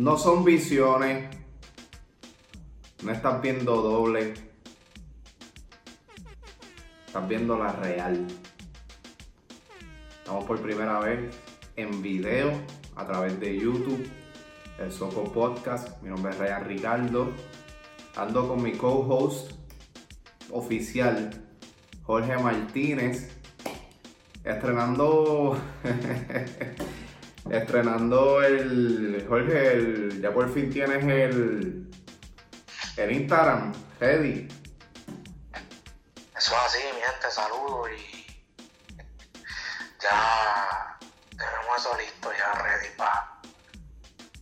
No son visiones. No estás viendo doble. Estás viendo la real. Estamos por primera vez en video a través de YouTube, el Soco Podcast. Mi nombre es Ryan Ricardo. Ando con mi co-host oficial, Jorge Martínez, estrenando. estrenando el. Jorge, el, ya por fin tienes el. El Instagram, ready. Eso es así, mi gente, saludos y ya tenemos eso listo, ya ready para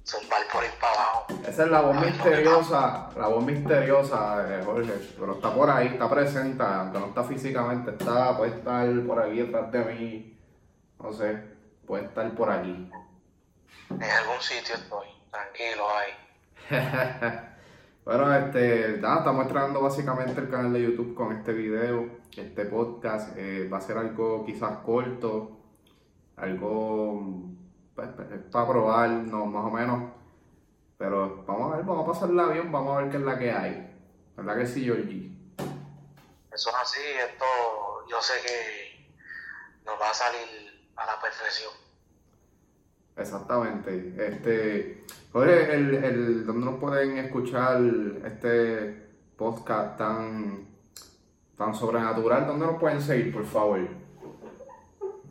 zumbar por ir para abajo. Esa es la voz misteriosa, la voz misteriosa de Jorge, pero está por ahí, está presente, aunque no está físicamente, está, puede estar por aquí detrás de mí, no sé, puede estar por aquí. En algún sitio estoy, tranquilo ahí. Bueno, este, nada, estamos estrenando básicamente el canal de YouTube con este video, este podcast. eh, va a ser algo quizás corto, algo pues, pues, para probar, no, más o menos. Pero vamos a ver, vamos a pasarla bien, vamos a ver qué es la que hay. ¿Verdad que sí, Georgie? Eso es así, esto yo sé que nos va a salir a la perfección. Exactamente. Este, Jorge, el, el, ¿dónde nos pueden escuchar este podcast tan, tan sobrenatural? ¿Dónde nos pueden seguir, por favor?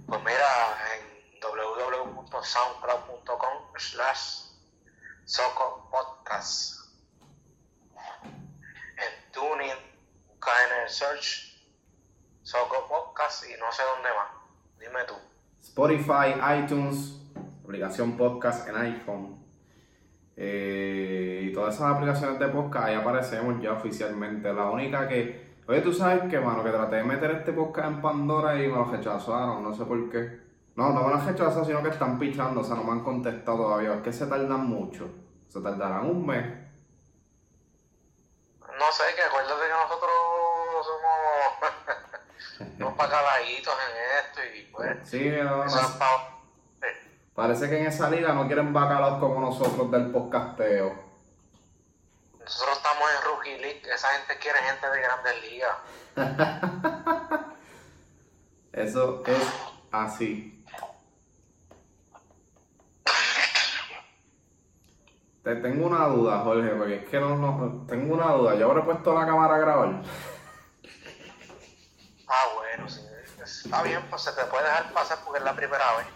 Pues mira, en www.soundcloud.com slash socopodcast. En Tuning, busca en el search Soco Podcast y no sé dónde más. Dime tú. Spotify, iTunes, aplicación podcast en iPhone. Eh, y todas esas aplicaciones de podcast ahí aparecemos ya oficialmente. La única que. Oye, tú sabes que, mano, que traté de meter este podcast en Pandora y me lo rechazaron, no sé por qué. No, no me lo han rechazado, sino que están pichando, o sea, no me han contestado todavía. Es que se tardan mucho. Se tardarán un mes. No sé, que acuérdate que nosotros somos unos pacaladitos en esto y pues. No, eso sí. Parece que en esa liga no quieren bacalaos como nosotros del podcasteo. Nosotros estamos en Rookie League, esa gente quiere gente de grandes ligas. Eso es así. Te tengo una duda, Jorge, porque es que no, no, tengo una duda. Yo habré puesto la cámara a grabar. Ah, bueno, sí. Está bien, pues se te puede dejar pasar porque es la primera vez.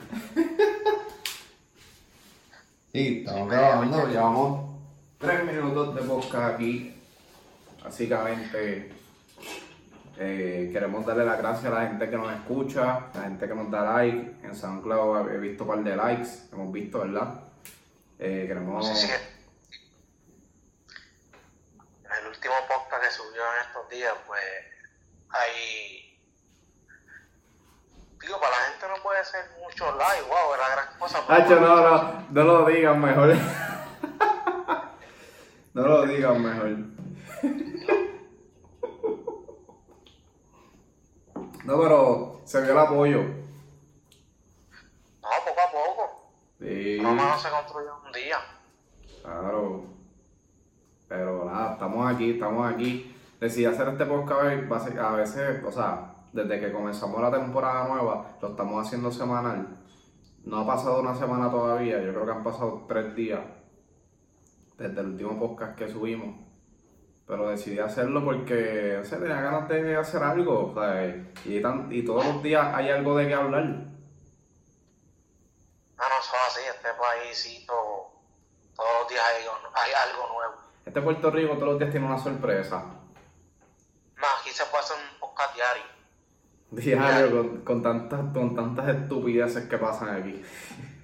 Sí, estamos grabando, llevamos tres minutos de podcast aquí. Básicamente, eh, queremos darle las gracias a la gente que nos escucha, a la gente que nos da like. En SoundCloud he visto un par de likes, hemos visto, ¿verdad? Eh, queremos. Sí, sí. En el último podcast que subió en estos días, pues hay. Digo, para la gente no puede ser mucho like, wow, es la gran cosa. Hacho, no, no, no lo digan mejor. no lo digan mejor. no, pero se vio el apoyo. No, poco a poco. Sí, No no se construye en un día. claro. Pero nada, estamos aquí, estamos aquí. Decidí hacer este podcast a veces, o sea, desde que comenzamos la temporada nueva, lo estamos haciendo semanal. No ha pasado una semana todavía, yo creo que han pasado tres días desde el último podcast que subimos. Pero decidí hacerlo porque, no sé, tenía ganas de hacer algo, o sea, y, tan- y todos los días hay algo de qué hablar. Ah, no, eso es así, este paísito, todos los días hay, hay algo nuevo. Este Puerto Rico todos los días tiene una sorpresa. Más, aquí se puede hacer un podcast diario. Diario con, con tantas, con tantas estupideces que pasan aquí.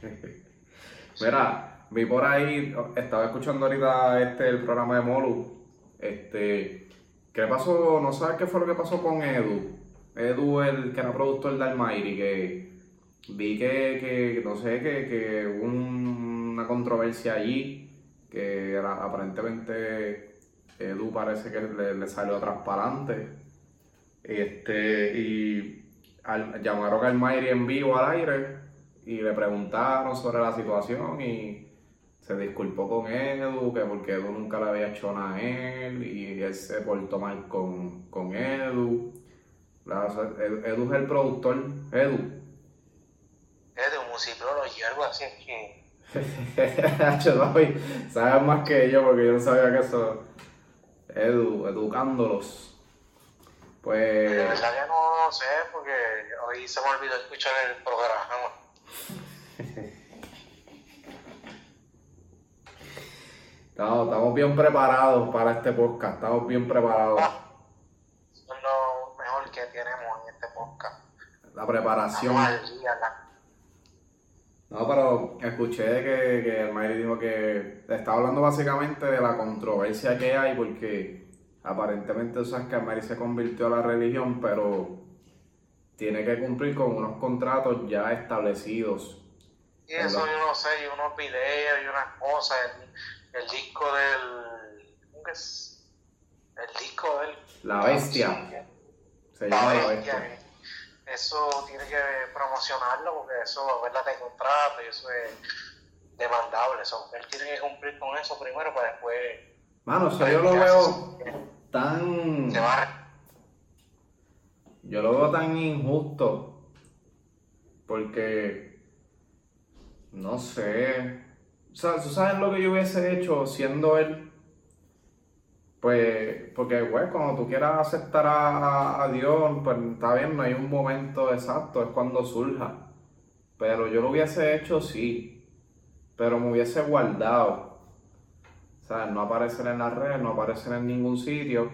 Mira, vi por ahí, estaba escuchando ahorita este el programa de Molu. Este, ¿qué pasó? ¿No sabes qué fue lo que pasó con Edu? Edu, el que era productor de Almighty, que vi que, que no sé, que, que hubo un- una controversia allí, que era- aparentemente Edu parece que le, le salió transparente. Este, y al- llamaron al Mayri en vivo al aire y le preguntaron sobre la situación y se disculpó con Edu, que porque Edu nunca le había hecho nada a él y él se portó mal con, con Edu. Edu es el productor, Edu. Edu, musicólogo y algo así es que... sabes más que yo porque yo no sabía que eso... Edu, educándolos. Pues... De verdad que no sé porque hoy se me olvidó escuchar el programa. Estamos, estamos bien preparados para este podcast, estamos bien preparados. Ah, eso es lo mejor que tenemos en este podcast. La preparación. No, pero escuché que, que el Mayri dijo que estaba hablando básicamente de la controversia que hay porque aparentemente tú sabes que Mayri se convirtió a la religión, pero tiene que cumplir con unos contratos ya establecidos. Y eso yo no sé, y unos videos y unas cosas el disco del. ¿Cómo que es? El disco del. La Bestia. Se llama La Bestia. Eso tiene que promocionarlo porque eso, ¿verdad? De contrato y eso es demandable. Eso, él tiene que cumplir con eso primero para después. Mano, o sea, yo lo veo tan. Se va Yo lo veo tan injusto. Porque. No sé o sea, ¿tú sabes lo que yo hubiese hecho siendo él? Pues, porque, güey, cuando tú quieras aceptar a, Dios, pues está bien, no hay un momento exacto, es cuando surja. Pero yo lo hubiese hecho, sí. Pero me hubiese guardado. Sea, no aparecer en la red, no aparecer en ningún sitio.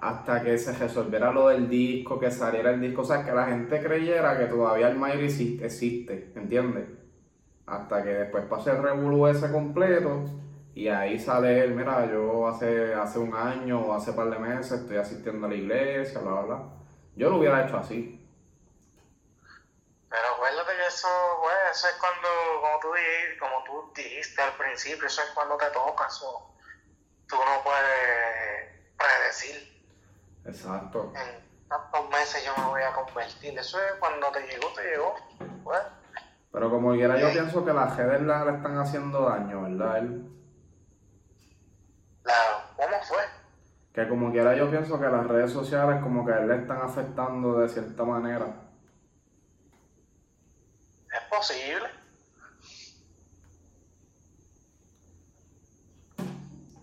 Hasta que se resolviera lo del disco, que saliera el disco. O sea, que la gente creyera que todavía el Mayri existe, ¿entiendes? hasta que después pase el revolú ese completo y ahí sale él, mira, yo hace, hace un año o hace par de meses estoy asistiendo a la iglesia, bla, bla, bla. Yo lo hubiera hecho así. Pero acuérdate que eso, eso es cuando, como tú, dijiste, como tú dijiste al principio, eso es cuando te toca, eso tú no puedes predecir. Exacto. En tantos meses yo me voy a convertir, eso es cuando te llegó, te llegó, pues. Pero como quiera, yo pienso que las redes le, están haciendo daño, ¿verdad? Él? ¿Cómo fue? Que como quiera, yo pienso que las redes sociales como que le están afectando de cierta manera. Posible.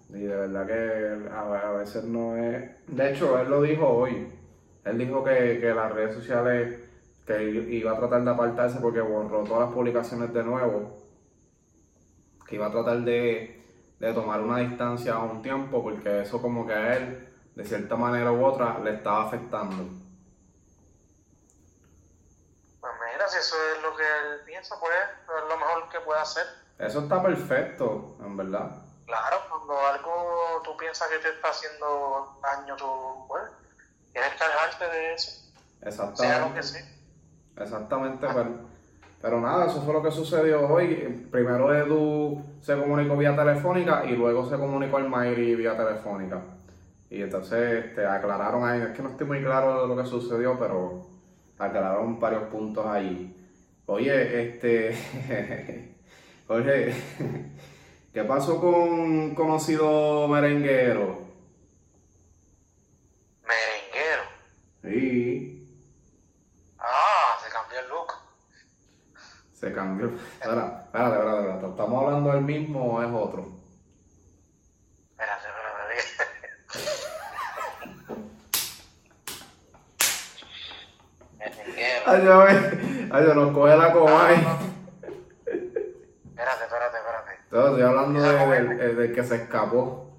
Y de verdad que a, veces no es... De hecho, él lo dijo hoy. Él dijo que, que las redes sociales que iba a tratar de apartarse porque borró todas las publicaciones de nuevo, que iba a tratar de, tomar una distancia a un tiempo porque eso como que a él, de cierta manera u otra, le estaba afectando. Pues mira, si eso es lo que él piensa, pues es lo mejor que puede hacer. Eso está perfecto, en verdad. Claro, cuando algo tú piensas que te está haciendo daño, tú, pues, tienes que alejarte de eso. Exactamente. Sea lo que sea. Exactamente, pero, nada, eso fue lo que sucedió hoy. Primero Edu se comunicó vía telefónica y luego se comunicó al Mayri vía telefónica. Y entonces este, aclararon ahí, es que no estoy muy claro de lo que sucedió, pero aclararon varios puntos ahí. Oye, este. Oye, ¿qué pasó con un conocido merenguero? ¿Merenguero? Sí. Se cambió. Espera, espérate, espérate, espérate. ¿Estamos hablando del mismo o es otro? Espérate, espérate. Ay, yo, ay, yo nos coge la cobay. Espérate, espérate, espérate. estoy hablando del, del, que se escapó.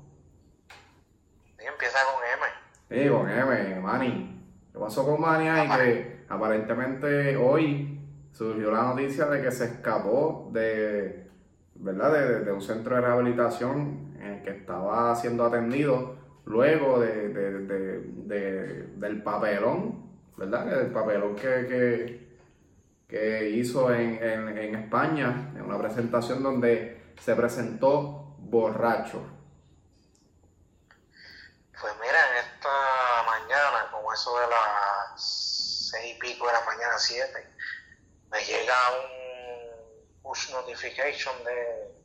Sí, empieza con M. Sí, con M, Manny. ¿Qué pasó con Manny ahí? Que aparentemente hoy surgió la noticia de que se escapó de, ¿verdad? De, un centro de rehabilitación en el que estaba siendo atendido luego de, del papelón, ¿verdad? El papelón que, que, hizo en, en, España, en una presentación donde se presentó borracho. Pues mira, en esta mañana, como eso de las seis y pico de la mañana, siete, me llega un push notification de,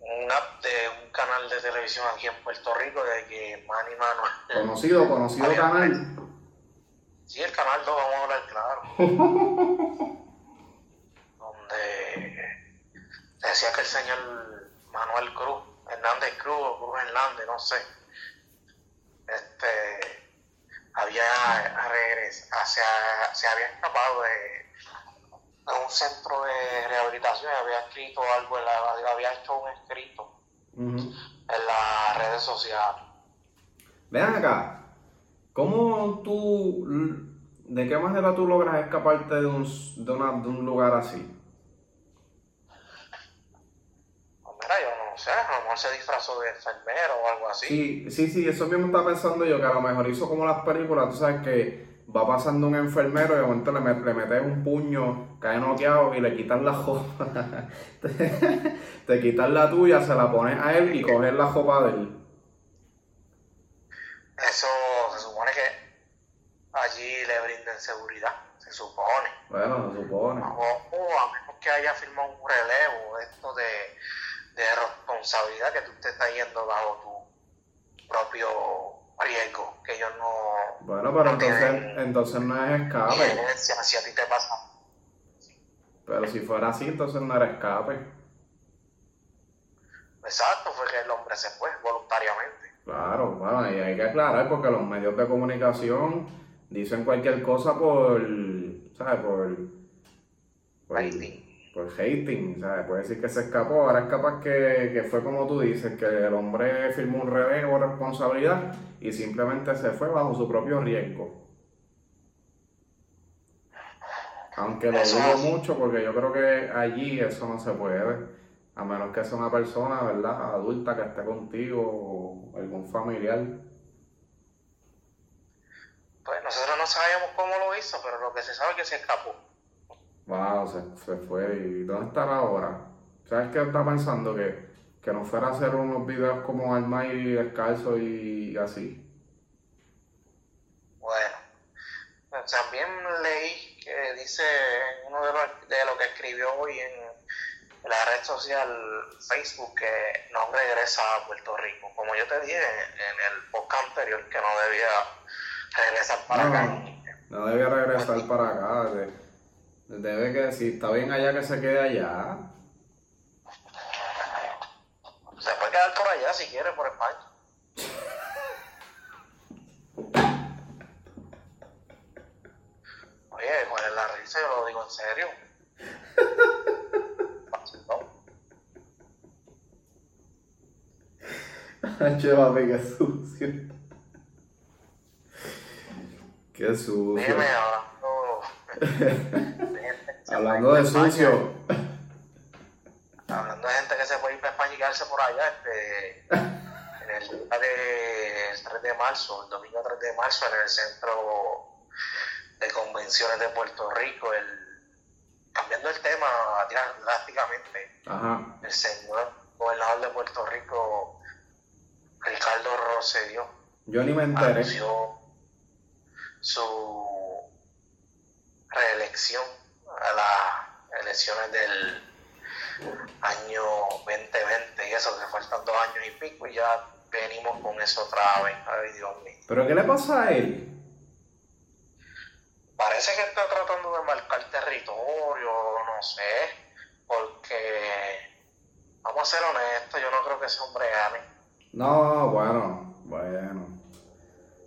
un app de un canal de televisión aquí en Puerto Rico de que Manny Manuel. Conocido, conocido canal. Sí, el canal 2, vamos a hablar claro. donde decía que el señor Manuel Cruz, Hernández Cruz o Cruz Hernández, no sé, este había regresado, se, se había escapado de, de un centro de rehabilitación y había escrito algo, en la- había hecho un escrito en las redes sociales. Ven acá, ¿cómo tú, de qué manera tú logras escaparte de un, de una- de un lugar así? Pues mira, yo no sé, a lo mejor se disfrazó de enfermero o algo así. Sí, sí, sí, eso mismo estaba pensando yo, que a lo mejor hizo como las películas, tú sabes que va pasando un enfermero y de momento le, met- le metes un puño, cae noqueado y le quitas la jopa. te, te quitas la tuya, se la pones a él y coges la jopa de él. Eso allí le brinden seguridad, se supone. Bueno, se supone. O, o a menos que haya firmado un relevo, esto de, de responsabilidad que tú te estás yendo bajo tu propio riesgo, que ellos no Bueno, pero no entonces, entonces no es escape. si a ti te pasa. Pero si fuera así, entonces no era escape. Exacto, fue que el hombre se fue voluntariamente. Claro, bueno, y hay que aclarar porque los medios de comunicación dicen cualquier cosa por, ¿sabes? Por, por, Rating. por hating, ¿sabes? Puede decir que se escapó, ahora es capaz que, que fue como tú dices, que el hombre firmó un relevo de responsabilidad y simplemente se fue bajo su propio riesgo. Aunque lo dudo mucho porque yo creo que allí eso no se puede, a menos que sea una persona, ¿verdad? Adulta que esté contigo o algún familiar. Pues nosotros no sabíamos cómo lo hizo, pero lo que se sabe es que se escapó. Wow, se, se fue. ¿Y dónde estará ahora? ¿Sabes qué está pensando? Que, que no fuera a hacer unos videos como Almighty descalzo y así. Bueno, también leí que dice en uno de los de lo que escribió hoy en la red social Facebook que no regresa a Puerto Rico. Como yo te dije en el podcast anterior, que no debía regresar para No, acá. No debía regresar para acá. de- Debe que si está bien allá que se quede allá. Se puede quedar por allá si quiere, por España. Oye, ¿cuál es la risa? Yo lo digo en serio. Che, papi, qué sucio. Qué sucio. Dime, hablando de gente que se Hablando de sucio. España, hablando de gente que se puede ir para España y quedarse por allá, este, en el día de el 3 de marzo, el domingo 3 de marzo, en el centro de convenciones de Puerto Rico, el, cambiando el tema drásticamente, Ajá. el señor gobernador de Puerto Rico, Ricardo Rosselló, Yo ni me enteré. anunció su reelección a las elecciones del año 2020 y eso, que faltan dos años y pico y ya venimos con eso otra vez. Ay, Dios mío. ¿Pero qué le pasa a él? Parece que está tratando de marcar territorio, no sé, porque, vamos a ser honestos, yo no creo que ese hombre gane. No, bueno, bueno.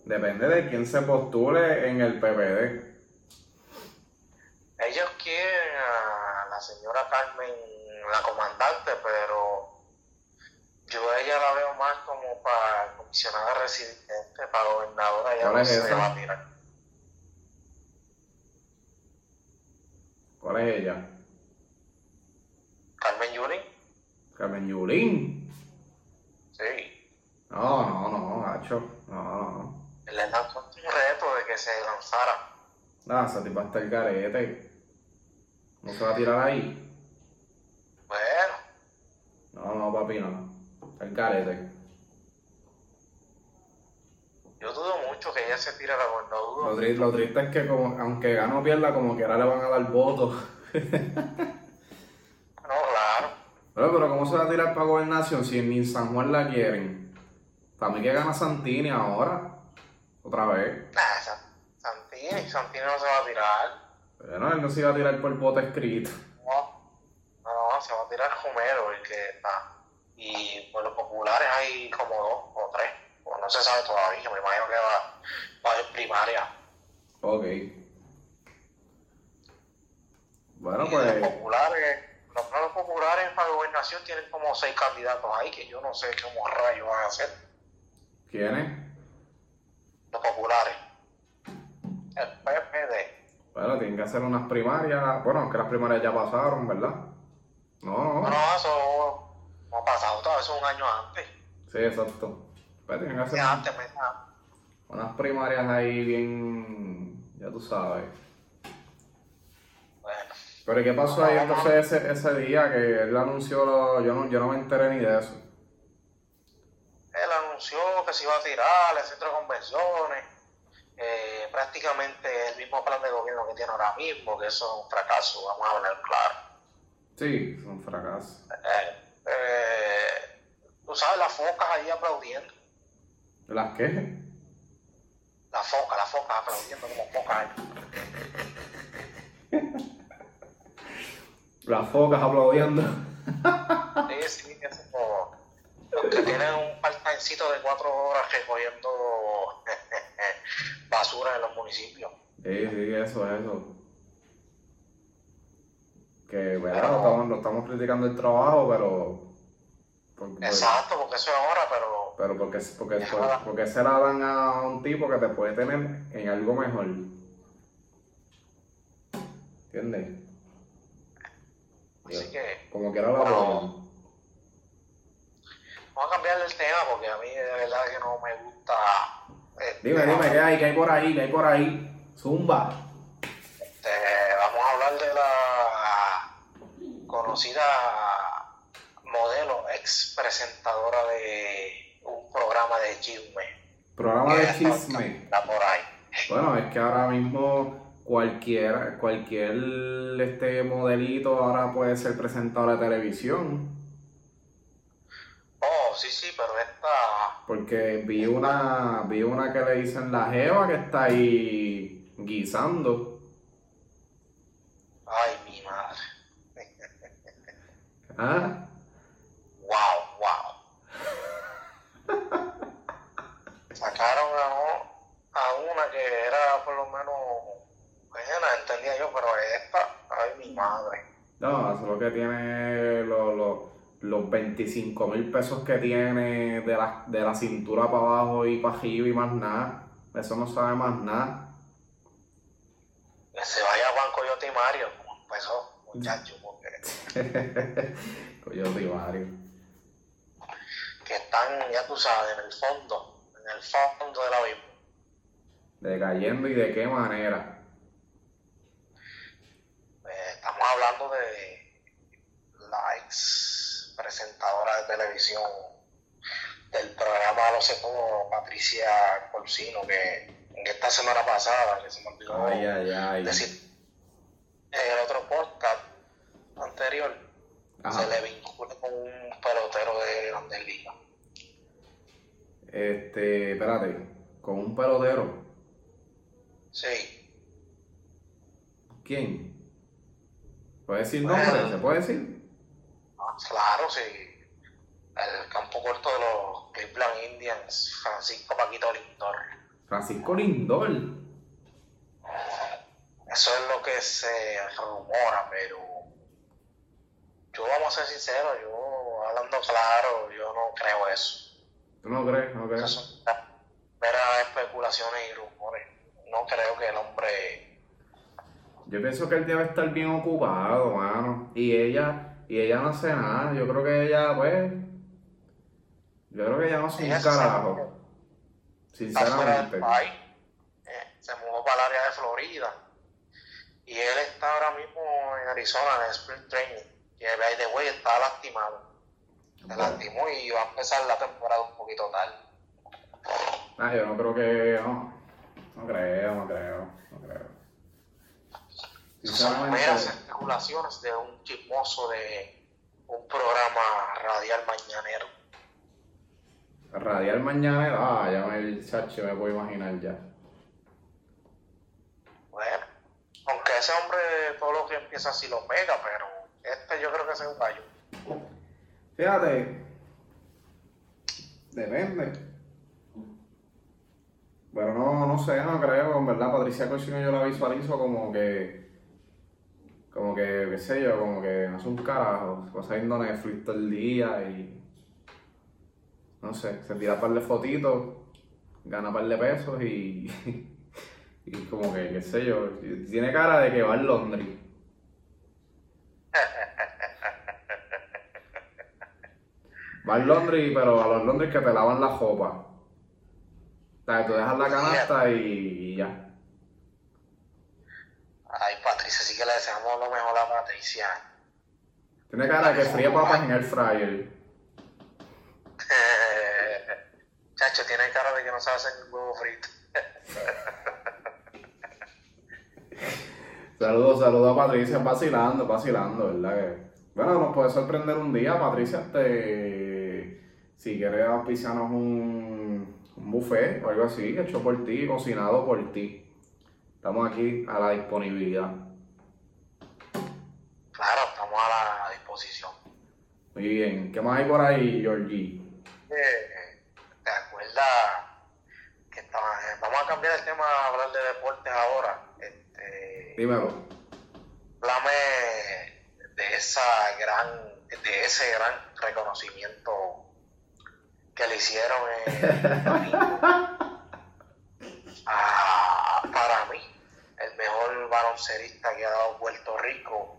Depende de quién se postule en el PPD. Ellos quieren a la señora Carmen, la comandante, pero yo a ella la veo más como para comisionada residente, para gobernadora, ¿Cuál no es se va a tirar. ¿Cuál es ella? Carmen Yulín, Carmen Yulín. sí, No, no, no, gacho. No, no. Le lanzó un reto de que se lanzara. Nada, esa tipa está el garete. ¿No se va a tirar ahí? Bueno, No, no, papi, no. Está el garete. yo dudo mucho que ella se tire la tri- lo triste es que como, aunque gane o pierda, como que ahora le van a dar votos. No, claro. Pero, pero ¿cómo se va a tirar para gobernación si ni en San Juan la quieren? Para mí que gana Santini ahora. Otra vez. Nah, San- Santini, Santini no se va a tirar. Bueno, él no se iba a tirar por voto escrito. No, no, no, se va a tirar Romero, el que está. Y por los populares hay como dos o tres. Pues no se sabe todavía, me imagino que va, va a haber primaria. Ok. Bueno, Y de los pues. populares, los planos populares para gobernación tienen como seis candidatos ahí que yo no sé cómo rayos van a hacer. ¿Quién es? Los populares. El PPD. Bueno, tienen que hacer unas primarias. Bueno, es que las primarias ya pasaron, ¿verdad? No, No, no. eso no ha pasado todo, eso es un año antes. Sí, exacto. Pues tienen que hacer Ya antes, pues, nada. unas primarias ahí bien. Ya tú sabes. Bueno, Pero ¿y qué pasó ahí entonces ese, ese día que él anunció? Lo, yo, no, yo no me enteré ni de eso. Que se iba a tirar el centro de convenciones. eh, prácticamente el mismo plan de gobierno que tiene ahora mismo, que eso es un fracaso, vamos a hablar claro. Sí, es un fracaso. Eh, eh, tú sabes, las focas ahí aplaudiendo. ¿Las qué? Las focas, las focas aplaudiendo como focas. Las focas aplaudiendo. Sí, sí, eso los que tienen un part-timecito de cuatro horas recogiendo basura en los municipios. Sí, sí, eso, eso. Que, ¿verdad? Pero- estamos, no estamos criticando el trabajo, pero... Porque, Exacto, porque eso es ahora, pero Pero porque, porque, porque, porque se la dan a un tipo que te puede tener en algo mejor. ¿Entiendes? así que Como quiera la Bueno. Vamos a cambiar el tema porque a mí de verdad que no me gusta. este, Dime, dime, ¿qué hay? ¿Qué hay por ahí? ¿Qué hay por ahí? Zumba. este, vamos a hablar de la conocida modelo ex presentadora de un programa de chisme. Programa de chisme. Está por ahí. Bueno, es que ahora mismo cualquier, cualquier este modelito ahora puede ser presentador de televisión. Oh, sí, sí, pero esta. Porque vi una, vi una que le dicen la jeva que está ahí guisando. Ay, mi madre. ¿Ah? Wow, wow. Sacaron a, a una que era por lo menos buena, entendía yo, pero esta, ay, mi madre. No, eso es lo que tiene lo- lo- los 25 mil pesos que tiene de la, de la cintura para abajo y para arriba y más nada. Eso no sabe más nada. Que se vaya Juan Coyote y Mario, como empezó, muchacho, porque Coyote y Mario. que están, ya tú sabes, en el fondo, en el fondo del abismo. Decayendo y de qué manera. Eh, estamos hablando de la ex presentadora de televisión del programa No sé cómo, Patricia Corsino, que en esta semana pasada, que se me olvidó Ay, ay, ay. decir en el otro podcast anterior, Ajá. se le vincula con un pelotero de Grandes Ligas. Este, espérate, con un pelotero. Sí, ¿Quién? ¿Puede decir nombre? Bueno. ¿Se puede decir? Claro, sí. El campo corto de los Cleveland Indians, Francisco Paquito Lindor. Francisco Lindor. Eso es lo que se rumora, pero yo vamos a ser sinceros, yo hablando claro, yo no creo eso. ¿Tú no crees? ¿No crees? Esas son meras especulaciones y rumores. No creo que el hombre... Yo pienso que él debe estar bien ocupado, mano. Y ella, y ella no hace nada. Yo creo que ella, pues. Yo creo que ella no hace un se carajo. del Sinceramente. país, eh, se mudó para el área de Florida y él está ahora mismo en Arizona en el Spring Training. Y by the way está lastimado. Se lastimó y va a empezar la temporada un poquito tarde. Ah, yo no creo que. No, no creo, no creo. Son meras especulaciones de un chismoso de un programa radial mañanero. Radial mañanero, ah, ya me el chacho me puedo imaginar ya. Bueno, aunque ese hombre todo lo que empieza así lo pega, pero este yo creo que es un gallo. Fíjate, depende. Pero no, no sé, no creo, en verdad, Patricia Cochino yo la visualizo como que, como que, qué sé yo, como que no es un carajo, cosa viendo Netflix todo el día y, no sé, se tira un par de fotitos, gana un par de pesos y, y como que, qué sé yo, tiene cara de que va al Londres. Va al Londres, pero a los Londres que te lavan la jopa. O sea, tú dejas la canasta y, y ya. Ay, Patricia, sí que le deseamos lo mejor a Patricia. Tiene cara de que fría papas en el fryer. Chacho, tiene cara de que no sabe hacer un huevo frito. Saludos, saludos a Patricia, vacilando, vacilando, ¿verdad? Que- Bueno, nos puede sorprender un día, Patricia, este, si quieres auspiciarnos un, un buffet o algo así, hecho por ti, cocinado por ti. Estamos aquí a la disponibilidad. Muy bien, ¿qué más hay por ahí, Georgie? Eh, ¿Te acuerdas que estaba, eh, vamos a cambiar el tema a hablar de deportes ahora? Este, Dímelo. háblame de esa gran, de ese gran reconocimiento que le hicieron eh, a, para mí, el mejor baloncerista que ha dado Puerto Rico,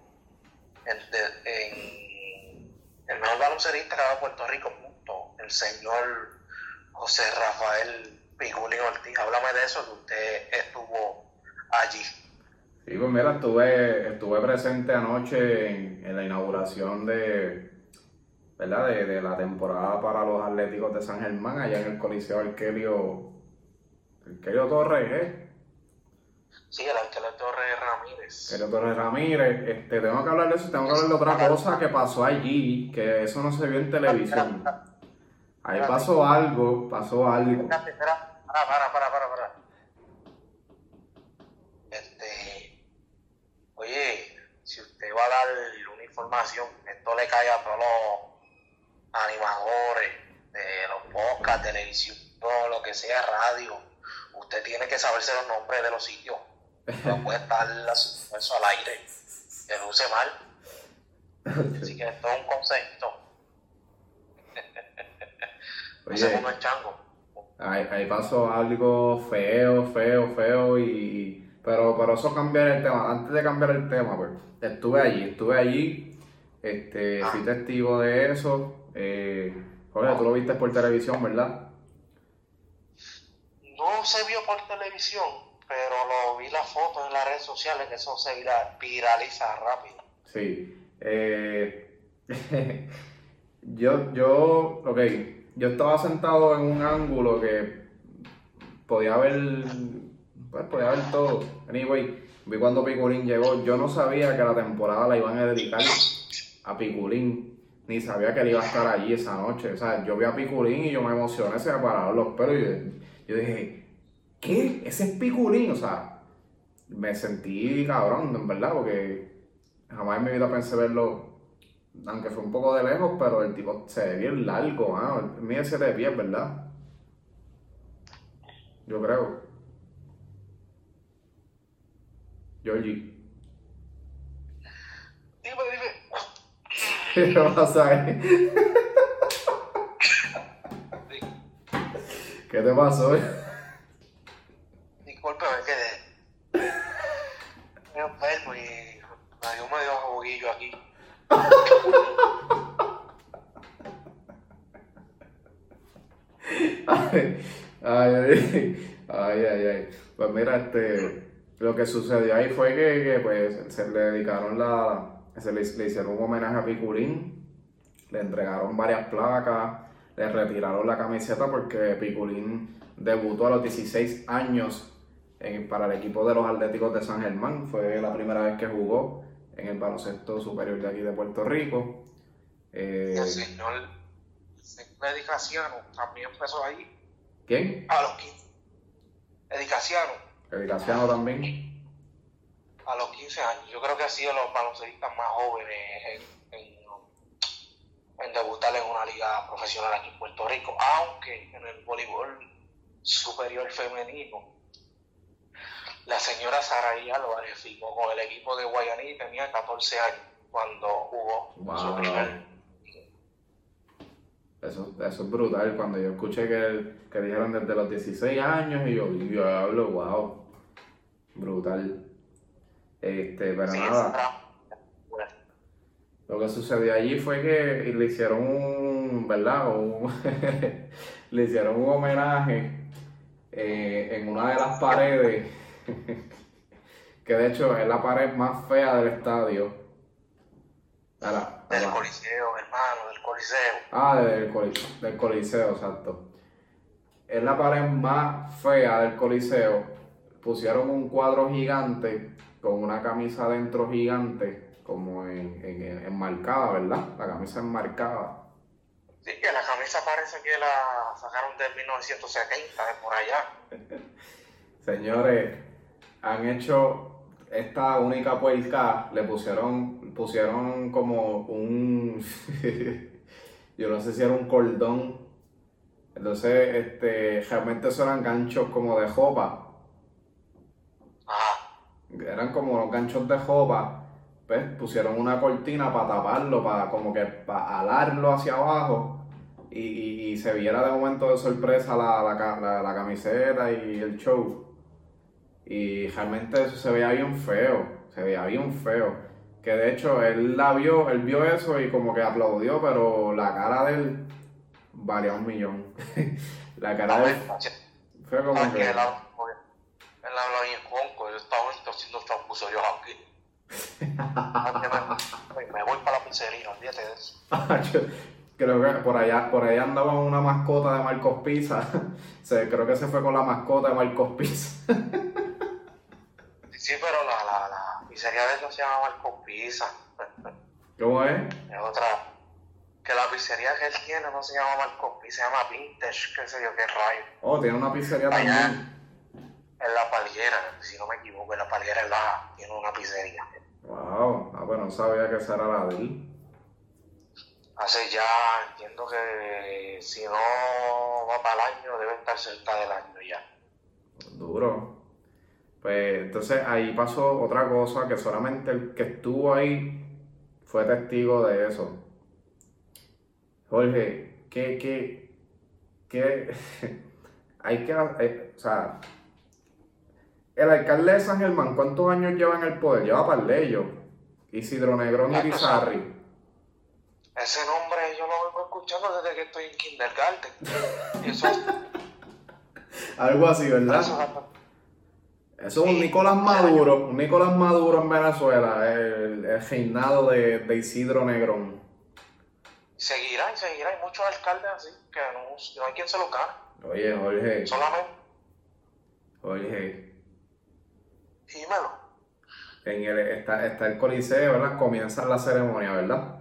en- de- en- el mejor baloncerista que ha dado Puerto Rico, punto, el señor José Rafael Pigulín Ortiz. Háblame de eso, que usted estuvo allí. Sí, pues mira, estuve, estuve presente anoche en, la inauguración de, ¿verdad? De la temporada para los Atléticos de San Germán, allá en el Coliseo Arquelio, Arquelio Torres, ¿eh? Sí, el alcalde Torres Ramírez. Arquelio Torres Ramírez. Este, tengo que hablar de eso, tengo que hablar de otra cosa que pasó allí, que eso no se vio en televisión. Ahí pasó algo, pasó algo. Espera, para, para, para, para, para. Este, oye, si usted va a dar una información, esto le cae a todos los animadores de los podcasts, televisión, todo lo que sea, radio. Usted tiene que saberse los nombres de los sitios. No puede estar eso al aire. Que luce mal. Así que esto es un concepto. Oye, ponga el chango. Ahí, ahí pasó algo feo, feo, feo y... Pero, pero eso cambiar el tema. Antes de cambiar el tema, pues, estuve allí, estuve allí, este, fui testigo de eso. Eh, Jorge, tú lo viste por televisión, ¿verdad? No se vio por televisión, pero lo vi las fotos en las redes sociales, que eso se vira- viraliza rápido. Sí. Eh, yo, yo, ok, yo estaba sentado en un ángulo que podía ver, pues podía ver todo. Anyway, vi cuando Piculín llegó. Yo no sabía que la temporada la iban a dedicar a Piculín, ni sabía que él iba a estar allí esa noche. O sea, yo vi a Piculín y yo me emocioné, se me pararon los pelos y yo, yo dije, ¿qué? Ese es Piculín, o sea, me sentí cabrón, en verdad, porque jamás en mi vida pensé verlo, aunque fue un poco de lejos, pero el tipo se ve bien largo, ¿ah? Mide 7 pies, ¿verdad? Yo creo. Georgie. Dime, dime. ¿Qué pasa ahí? ¿Qué te pasó me quedé. Me enfermo y me dio medio juguillo aquí. Ay, ay, ay, ay, ay. Pues mira, este, lo que sucedió ahí fue que, que, pues, se le dedicaron la, se le, le hicieron un homenaje a Piculín, le entregaron varias placas, le retiraron la camiseta porque Piculín debutó a los 16 años en- para el equipo de los Atléticos de San Germán, fue la primera vez que jugó en el baloncesto superior de aquí de Puerto Rico. Eh, el señor, el señor también empezó ahí ¿Quién? a los 15. Edicaciano, Edicaciano también. a los 15 años. Yo creo que ha sido los baloncelistas más jóvenes en, en, en debutar en una liga profesional aquí en Puerto Rico, aunque en el voleibol superior femenino, la señora Saraí Álvarez firmó con el equipo de Guayaní y tenía 14 años cuando jugó su primer. Eso, eso es brutal. Cuando yo escuché que, que dijeron desde los 16 años y yo, diablo, wow. Brutal. Este, pero Sí, nada. Lo que sucedió allí fue que le hicieron un, ¿verdad? Un- le hicieron un homenaje eh, en una de las paredes, que de hecho es la pared más fea del estadio. Del Coliseo. Ah, del, coli- del Coliseo, exacto. Es la pared más fea del Coliseo. Pusieron un cuadro gigante con una camisa adentro gigante, como en, en- enmarcada, ¿verdad? La camisa enmarcada. Sí, que la camisa parece que la sacaron de 1970, de por allá. Señores, han hecho esta única puerca, le pusieron, pusieron como un, yo no sé si era un cordón, entonces este, realmente eso eran ganchos como de jopa, Ajá. eran como los ganchos de jopa, pues pusieron una cortina para taparlo, para como que para alarlo hacia abajo y, y- y se viera de momento de sorpresa la, la, la- la camiseta y el show. Y realmente eso se veía bien feo, se veía bien feo. Que de hecho él la vio, él vio eso y como que aplaudió, pero la cara de él valía un millón. la cara de él fue como ¿Sabes que... él habla, bien conco, yo estaba haciendo yo aquí. me, voy para la pizzería, olvídate de eso. Yo creo que por allá, por allá andaba una mascota de Marcos Pizza. Se, creo que se fue con la mascota de Marcos Pizza. Sí, pero la pizzería de no se llama Marco Pizza. ¿Cómo es? Es otra. Que la pizzería que él tiene no se llama Marco Pizza, se llama Vintage, qué sé yo, qué rayo. Oh, tiene una pizzería Allá. también. En la palguera, si no me equivoco, en la palguera él la, tiene una pizzería. Wow, ah, pues no sabía que esa era la de él. Hace ya, entiendo que si no va para el año, debe estar cerca del año ya. Duro. Pues entonces ahí pasó otra cosa que solamente el que estuvo ahí fue testigo de eso. Jorge, ¿qué, qué, qué? Hay que, eh, o sea, el alcalde de San Germán, ¿cuántos años lleva en el poder? Lleva par de ellos. Isidro Negrón y Pizarri. Ese nombre yo lo vengo escuchando desde que estoy en kindergarten. Eso, Algo así, ¿verdad? eso- Eso es un. Nicolás Maduro, un Nicolás Maduro en Venezuela, el, el reinado de, de Isidro Negrón. seguirá y seguirá. Hay muchos alcaldes así que no, no hay quien se lo gane. Oye, Jorge, Solamente, Jorge, dímelo. en el, está, está el coliseo, ¿verdad? Comienza la ceremonia, ¿verdad?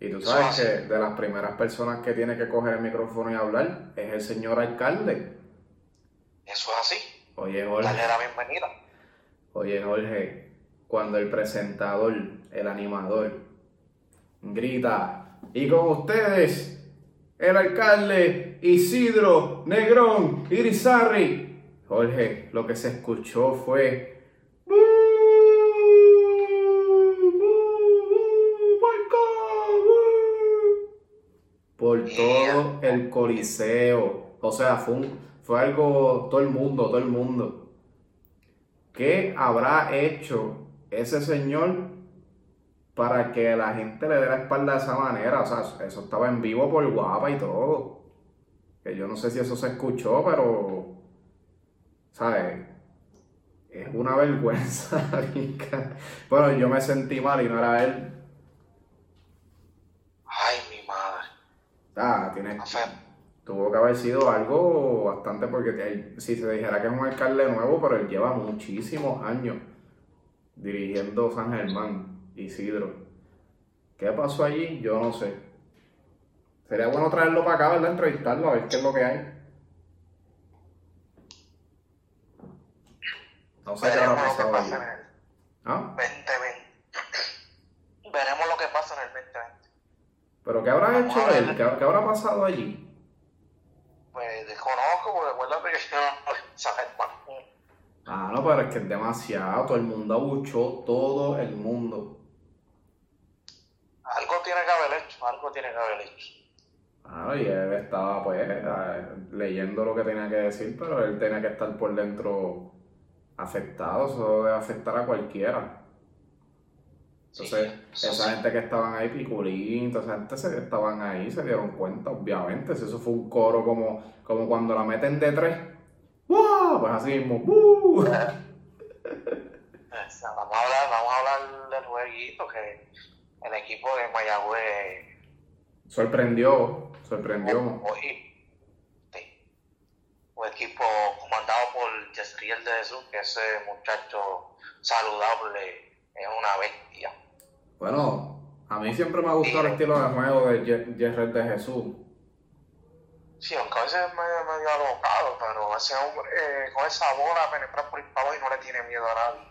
Y tú sabes que de las primeras personas que tiene que coger el micrófono y hablar es el señor alcalde. Eso es así. Oye, Jorge, Dale la bienvenida. oye, Jorge, cuando el presentador, el animador, grita, y con ustedes, el alcalde Isidro Negrón Irizarry. Jorge, lo que se escuchó fue. Por todo el coliseo. O sea, fue, un- fue algo, todo el mundo, todo el mundo. ¿Qué habrá hecho ese señor para que la gente le dé la espalda de esa manera? O sea, eso estaba en vivo por guapa y todo. Que yo no sé si eso se escuchó, pero. ¿Sabes? Es una vergüenza. bueno, yo me sentí mal y no era él. Ay, mi madre. Ah, tiene, No sé. Tuvo que haber sido algo bastante porque él- si se dijera que es un alcalde nuevo, pero él lleva muchísimos años dirigiendo San Germán, Isidro. ¿Qué pasó allí? Yo no sé. Sería bueno traerlo para acá, ¿verdad? Entrevistarlo, a ver qué es lo que hay. No sé qué habrá pasado allí. el ¿Ah? 2020. Veremos lo que pasa en el 2020. ¿Pero qué habrá hecho él? ¿Qué, qué habrá pasado allí? Pues desconozco, porque recuerda que yo no. Ah, no, pero es que es demasiado. Todo el mundo abuchó, todo el mundo. Algo tiene que haber hecho, algo tiene que haber hecho. Ah, y él estaba pues eh, leyendo lo que tenía que decir, pero él tenía que estar por dentro afectado, eso debe afectar a cualquiera. Entonces, Sí, esa sí. gente que estaban ahí, Piculín, toda esa gente se, estaban ahí, se dieron cuenta, obviamente. Si eso fue un coro como, como cuando la meten de tres, ¡wow! Pues así mismo. O Vamos a hablar, vamos a hablar del jueguito que el equipo de Mayagüez Sorprendió, sorprendió. hoy sí, un equipo comandado por Yesriel de Jesús, que ese muchacho saludable es una bestia. Bueno, a mí siempre me ha gustado el estilo de juego de Jerry de Jesús. Sí, aunque a veces es medio, medio alocado, pero ese hombre eh, con esa bola penetra por el palo y no le tiene miedo a nadie.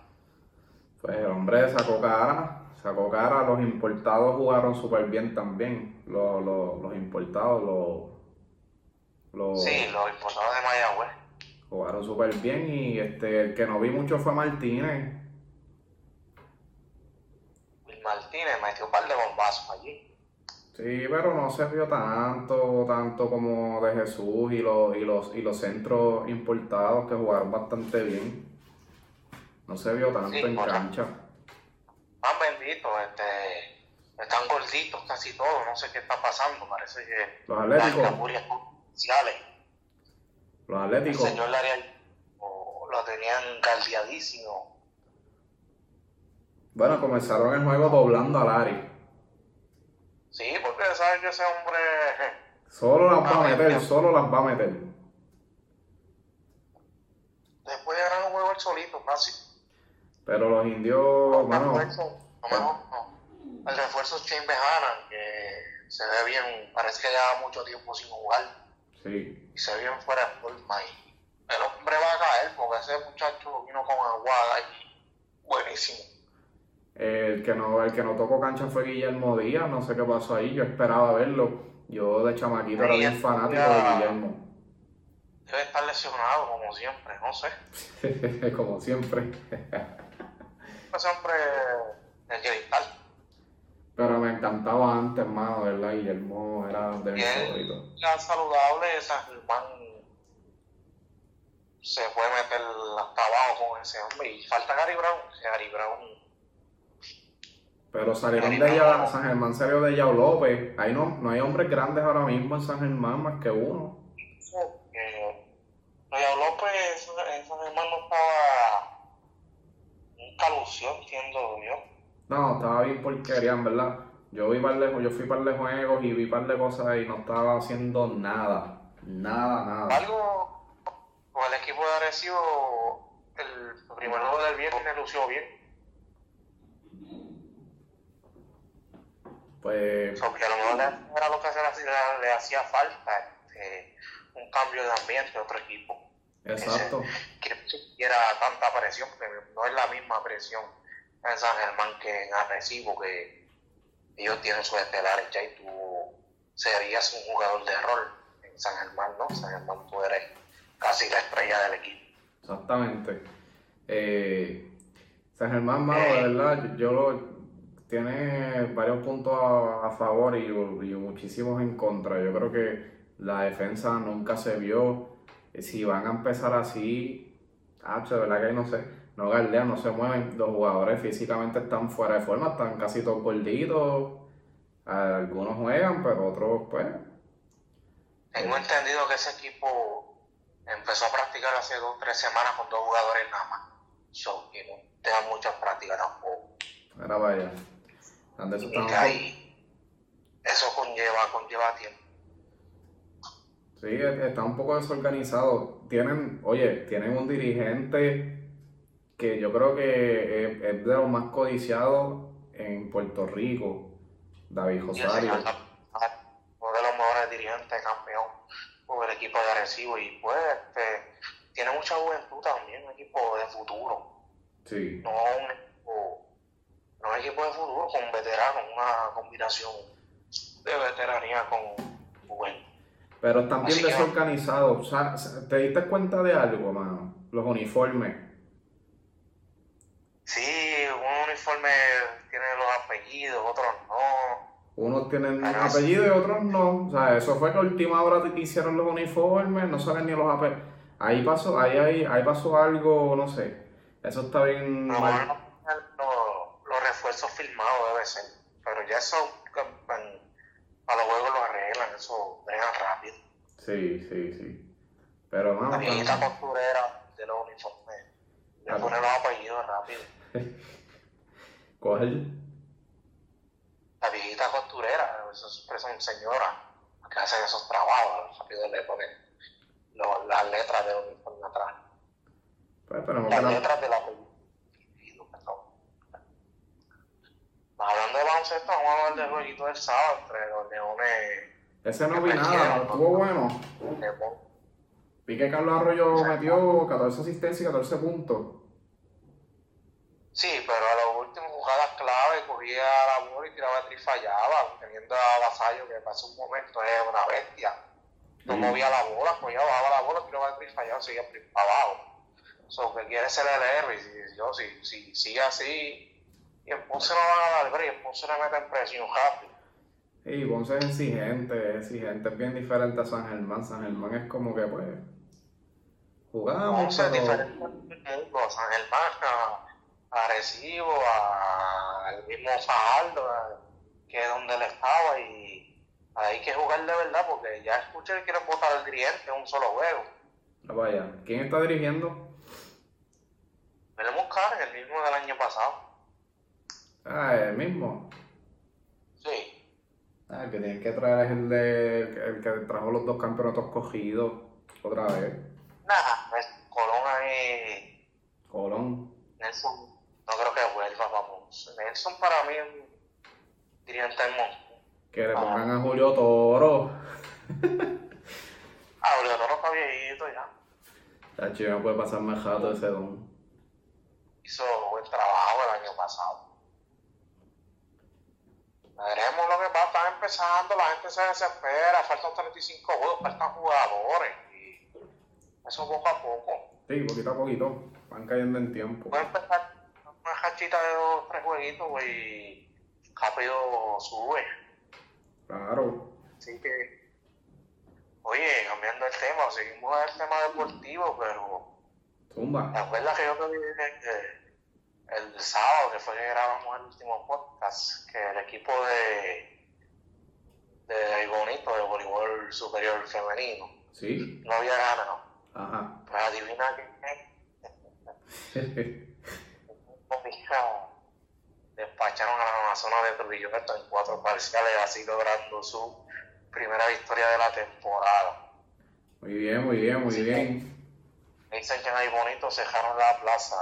Pues el hombre sacó cara, sacó cara, los importados jugaron súper bien también. Los, los, los importados los, los Sí, los importados de Mayagüez. jugaron súper bien y este el que no vi mucho fue Martínez. Martínez metió un par de bombazos allí. Sí, pero no se vio tanto, tanto como de Jesús y los, y los, y los centros importados que jugaron bastante bien. No se vio tanto Sí, en cancha. Más benditos, este, están gorditos casi todos, no sé qué está pasando, parece que Los atléticos, capurias sociales, los el atléticos. señor Larial o lo tenían caldeadísimo. Bueno, comenzaron el juego doblando a Lari. Sí, porque saben que ese hombre Solo las va a Ah, meter, solo las va a meter. después de ganar un juego él solito, casi. Pero los indios, No, bueno, no. El refuerzo es Shane Behanan, que se ve bien, parece que lleva mucho tiempo sin jugar sí. y se ve bien fuera de forma. Y el hombre va a caer porque ese muchacho vino con aguada y buenísimo. El que no, el que no tocó cancha fue Guillermo Díaz, no sé qué pasó ahí, yo esperaba verlo. Yo de chamaquito era bien fanático de Guillermo. Debe estar lesionado, como siempre, no sé. Como siempre. Siempre el cristal. Pero me encantaba antes, mano, ¿verdad? Guillermo era de mis favoritos. Ya saludable, San Germán se puede meter hasta abajo con ese hombre. Y falta Gary Brown, que Gary Brown Pero salieron de no. San Germán salió de Yao López. Ahí no, no hay hombres grandes ahora mismo en San Germán más que uno. que Royal López en San Germán no estaba nunca lució, entiendo yo. No, estaba bien porquería, en verdad. Yo vi par de, yo fui par de juegos y vi par de cosas y no estaba haciendo nada. Nada, nada. Algo con el equipo de Arecibo, el primer juego del viernes lució bien, Pues, porque a lo mejor era lo que le, hacía- le hacía falta, este, un cambio de ambiente, otro equipo. exacto. que no tuviera tanta presión, porque no es la misma presión en San Germán que en Arecibo, que ellos tienen sus estelares ya y tú serías un jugador de rol en San Germán, ¿no? San Germán tú eres casi la estrella del equipo. Exactamente. Eh, San Germán, mano, de verdad, yo, yo lo, tiene varios puntos a, a favor y, y muchísimos en contra. Yo creo que la defensa nunca se vio. Si van a empezar así, ah, de verdad que ahí no sé, no galdean, no se mueven. Los jugadores físicamente están fuera de forma, están casi todos gorditos. Algunos juegan, pero otros, pues, Tengo entendido que ese equipo empezó a practicar hace dos o tres semanas con dos jugadores nada más. So, que no muchas prácticas tampoco. era vaya. Antes Y que ahí eso conlleva, conlleva tiempo. Sí, e- está un poco desorganizado. Tienen, oye, tienen un dirigente que yo creo que es, es de los más codiciados en Puerto Rico. David Rosario. uno de los mejores dirigentes, campeón por el equipo de Arecibo. Y pues este, tiene mucha juventud también, un equipo de futuro. Sí. No un no un equipo de futuro con veteranos, una combinación de veteranía con juventud. Pero están bien desorganizados. O sea, ¿te diste cuenta de algo, mano? Los uniformes. Sí, un uniforme tiene los apellidos, otros no. Unos tienen Ah, sí. apellidos y otros no. O sea, eso fue que a última hora que hicieron los uniformes, no saben ni los apellidos. Ahí pasó, ahí, ahí, ahí pasó algo, no sé. Eso está bien No, mal. No, refuerzos firmados debe ser. Pero ya eso a los juegos lo arreglan, eso dejan rápido. Sí, sí, sí. Pero, La viejita pues, costurera de los uniformes le Ah. pone los apellidos rápido. ¿cuál? La viejita costurera, esas siempre son señoras que hacen esos trabajos, rápido le ponen las letras del uniforme atrás. Pues Las la- letras del apellido, Hablando de baloncesto, vamos a hablar del jueguito del sábado entre los leones Ese no vi nada, estuvo bueno. Vi que Carlos Arroyo metió 14 asistencias y 14 puntos. Sí, pero a las últimas jugadas clave cogía la bola y tiraba el tri fallaba, teniendo a Vasallo que pasó un momento es una bestia. No Sí. movía la bola, cogía, bajaba la bola, tiraba el tri fallaba, seguía para abajo. So, que quiere ser el héroe, y si, yo, si, si sigue así, y en Ponce no van a dar break, en Ponce le meten presión rápido. Sí, Ponce es exigente, es exigente, es bien diferente a San Germán. San Germán es como que, pues, jugamos, Ponce es pero... diferente del mundo, a San Germán, a, a Arecibo, a- al mismo Fajardo, que es donde él estaba, y hay que jugar de verdad, porque ya escuché que quieren votar al dirigente en un solo juego. Ah, Vaya, ¿quién está dirigiendo? Veremos Karen, el mismo del año pasado. Ah, el mismo. Sí, Ah, el que tienen que traer es el, de, el que trajo los dos campeonatos cogidos otra vez. nada, pues, Colón ahí, Colón. Nelson, no creo que vuelva Ponce. Nelson para mí es un dirigente. Que le Ah. pongan a Julio Toro. Ah, Julio Toro está viejito ya. La chica puede pasar más rato ese don. hizo buen trabajo el año pasado. Veremos lo que va a estar empezando, la gente se desespera, faltan 35 juegos, faltan jugadores y eso poco a poco. Sí, poquito a poquito. Van cayendo en tiempo. Puede empezar una cachita de dos, tres jueguitos pues, y rápido sube. Claro. Así que, oye, cambiando el tema, seguimos el tema deportivo, pero ¿Te Zumba. acuerdas que yo te dije que el sábado, que fue que grabamos el último podcast, que el equipo de, de Bonito, de voleibol superior femenino, Sí. no había ganado? Ajá. Pues adivina hija, despacharon a la Amazona de Trujillo en cuatro parciales, así logrando su primera victoria de la temporada. Muy bien, muy bien, muy bien. Dicen que en ahí bonito cerraron la plaza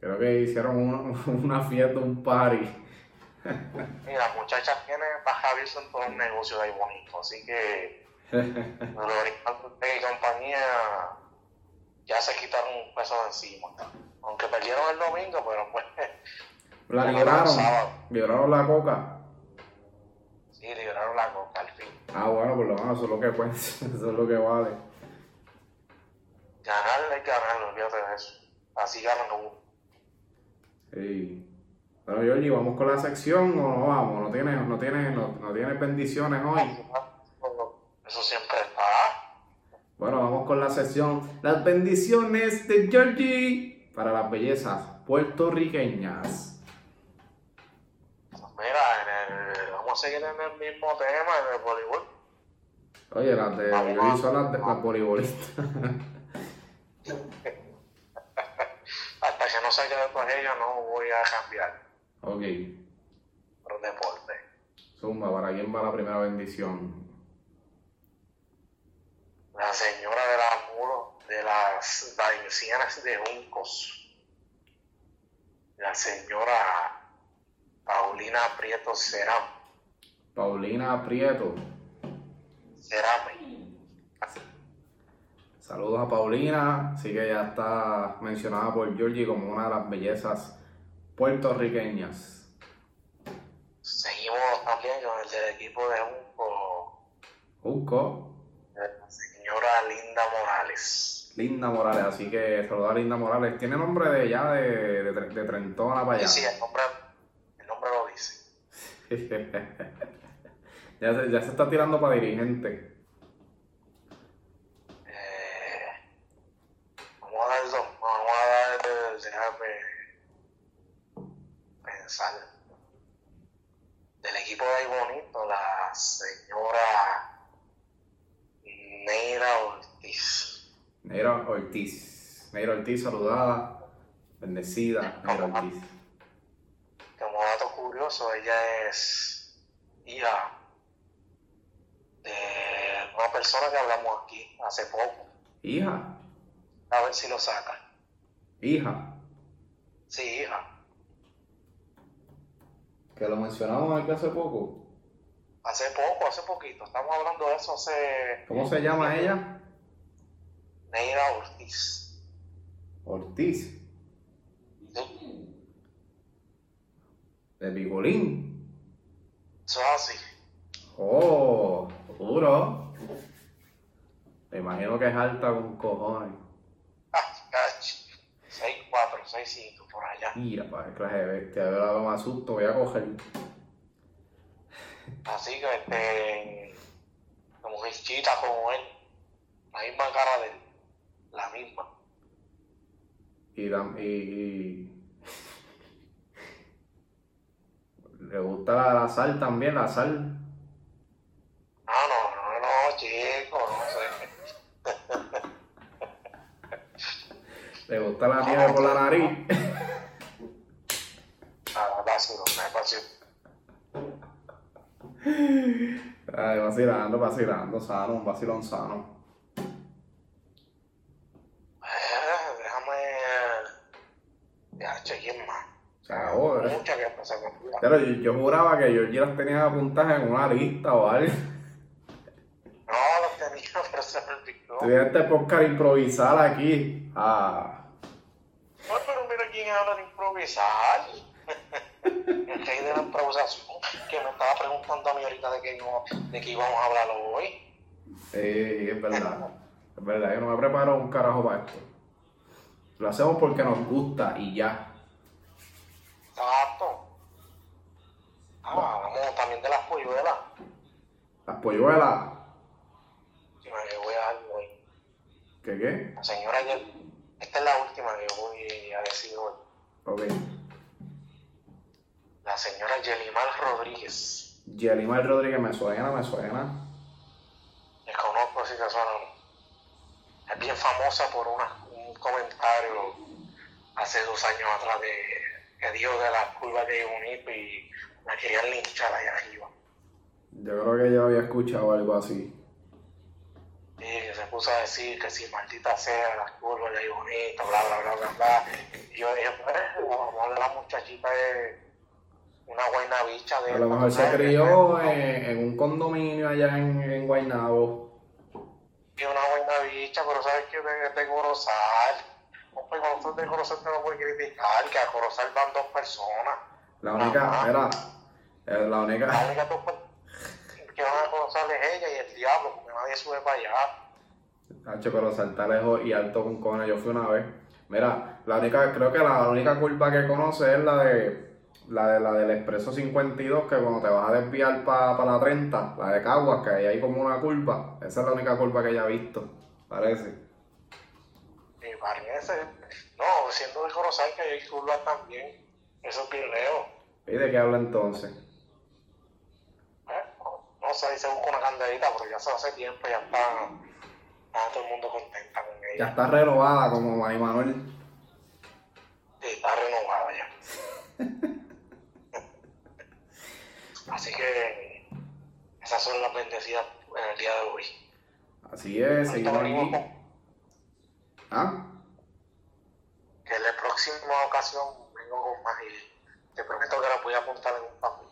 Creo que hicieron una, una fiesta, un party. Y las muchachas tienen baja vista en todo el negocio de ahí bonito, así que Gloria y compañía ya se quitaron un peso de encima. Aunque perdieron el domingo, pero pues La libraron. Libraron la coca. sí, liberaron la coca al fin. Ah, bueno, por lo menos eso es lo que cuenta. Eso es lo que vale. Ganar es ganar, olvídate de eso. Así ganan. Sí. Bueno, Georgie, ¿vamos con la sección o no vamos? ¿No tienes, no tienes, no, no tienes bendiciones hoy? Eso siempre está. Bueno, vamos con la sección Las bendiciones de Georgie para las bellezas puertorriqueñas. Mira, en el, vamos a seguir en el mismo tema, en el voleibol. Oye, las de Georgie son las de las voleibolistas. Hasta que con ella, no voy a cambiar ok. por deporte. Zumba, ¿para quién va la primera bendición? La señora de la muro de las valencianas de Juncos. La señora Paulina Prieto Serán. Paulina Prieto. Cerame. Saludos a Paulina, así que ya está mencionada por Georgie como una de las bellezas puertorriqueñas. Seguimos también con el del equipo de Junco, Jusco, la señora Linda Morales. Linda Morales, así que saludos a Linda Morales. Tiene nombre de ya de, de, de Trentona para allá. Sí, sí, el nombre, el nombre lo dice. ya, se, ya se está tirando para dirigente. Eh, vamos a dar dos, vamos a dar, déjame pensar. Del equipo de ahí bonito, la señora Neira Ortiz. Neira Ortiz. Neira Ortiz, saludada, bendecida, Neira Ortiz. Como dato curioso, ella es hija de una persona que hablamos aquí hace poco. Hija, A ver si lo saca. hija, Sí, hija. que lo mencionamos aquí hace poco. Hace poco, hace poquito. Estamos hablando de eso hace... ¿Cómo se llama ella? Neira Ortiz. Ortiz, Sí, de Picolín. Eso es así. Oh, duro. Me imagino que es alta con cojones. Ah, cach. 6'4, 6'5 por allá. Mira, para qué clase de bestia. Ahora me asusto, voy a coger. Así que, este... La mujercita como él. La misma cara de él. La misma. Y, y, y- Le gusta la, la sal también, la sal. Ah, no, no, no, chico, no sé. Le gusta la nieve por la nariz. Ah, vacilo, vacilo. Ay, vacilando, vacilando, sano, un vacilón sano. Chequen más. Mucha que con Pero yo, yo juraba que yo ya las tenía apuntadas en una lista o algo. No, los tenía, pero se me olvidó. En este podcast improvisar aquí. Ah, No, pero mira quién habla de improvisar. El rey de la improvisación, que me estaba preguntando a mí ahorita de íbamos- de que íbamos a hablar hoy. sí, es verdad. Es verdad, yo no me preparo un carajo para esto. Lo hacemos porque nos gusta y ya. Exacto. Ah, hablamos también de las polluelas. Las polluelas. Sí, me voy a dar hoy. ¿Qué qué? La señora Yel, esta es la última que voy a decir hoy. Ok. La señora Yelimar Rodríguez. Yelimar Rodríguez me suena, me suena. Desconozco si te suena. Es bien famosa por una- un comentario hace dos años atrás de, que dio de las curvas de Unip y la querían linchar allá arriba. Yo creo que yo había escuchado algo así. Y que se puso a decir que si maldita sea las curvas de bonito, bla, bla, bla, bla, bla. Y yo dije, pues, la muchachita es una buena bicha de A lo mejor se crió en, en un condominio allá en, en Guaynabo. Y una buena bicha, pero sabes que de, de Corozal. Hombre, cuando tú de Corozal te lo puedes criticar, que a Corozal van dos personas. La única, era, eh, la La única, única dos personas que van a es ella y el diablo, porque nadie sube para allá. Hacho, pero salta lejos y alto con cojones, yo fui una vez. Mira, la única, creo que la única curva que conoce es la de, la de la del Expreso 52, que cuando te vas a desviar para la 30, la de Caguas, que ahí hay como una curva, esa es la única curva que ella ha visto, parece. Y parece, no, siendo de Corozal que hay curvas también. Eso es bien lejos. ¿Y de qué habla entonces? ¿Eh? Ahí se busca una candelita, pero ya se hace tiempo, ya está, está todo el mundo contenta con Ya ella. está renovada como Mari Manuel. Sí, está renovada ya. Así que esas son las bendecidas en el día de hoy. Así es, seguimos aquí. ¿Ah? que en la próxima ocasión vengo con más y te prometo que las voy a apuntar en un papel.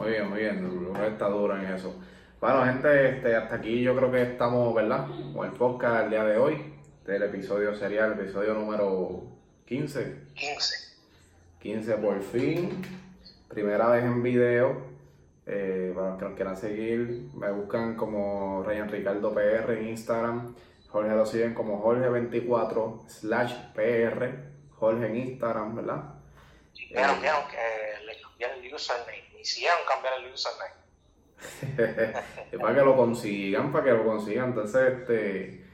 Muy bien, muy bien. Está duro en eso. Bueno, gente, este, hasta aquí yo creo que estamos, ¿verdad? Con el podcast el día de hoy. Este el episodio sería el episodio número 15. 15. 15 por fin. Primera vez en video. Eh, para los que nos quieran seguir, me buscan como Ryan Ricardo PR en Instagram. Jorge lo siguen como Jorge24 slash PR. Jorge en Instagram, ¿verdad? Vieron, vieron que le cambiaron el username. Hicieron cambiar el username. para que lo consigan, para que lo consigan. Entonces, este,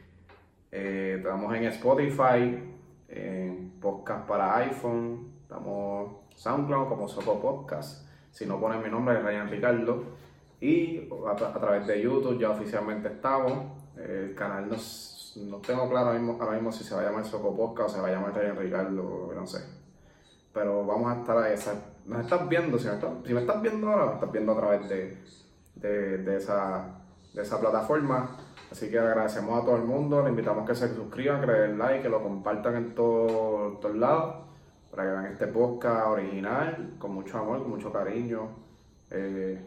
eh, estamos en Spotify, en podcast para iPhone, estamos SoundCloud como Soco Podcast. Si no ponen mi nombre es Ryan Ricardo. Y a, tra- a través de YouTube ya oficialmente estamos. El canal no, no tengo claro ahora mismo, si se va a llamar Soco Podcast o se va a llamar Ryan Ricardo, no sé. Pero vamos a estar ahí. esa- Nos estás viendo, si me estás, si me estás viendo ahora, me estás viendo a través de, de, esa, de esa plataforma. Así que agradecemos a todo el mundo, le invitamos a que se suscriban, que le den like, que lo compartan en todo- todos lados, para que vean este podcast original, con mucho amor, con mucho cariño. Eh,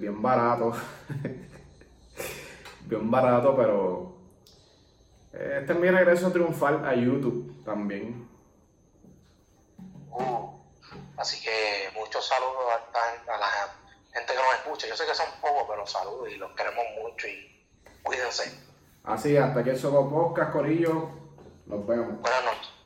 bien barato, bien barato, pero eh, este es mi regreso triunfal a YouTube también. Así que muchos saludos a, la gente que nos escucha. Yo sé que son pocos, pero saludos y los queremos mucho y cuídense. Así, hasta aquí el Soco Podcast, Corillo. Nos vemos. Buenas noches.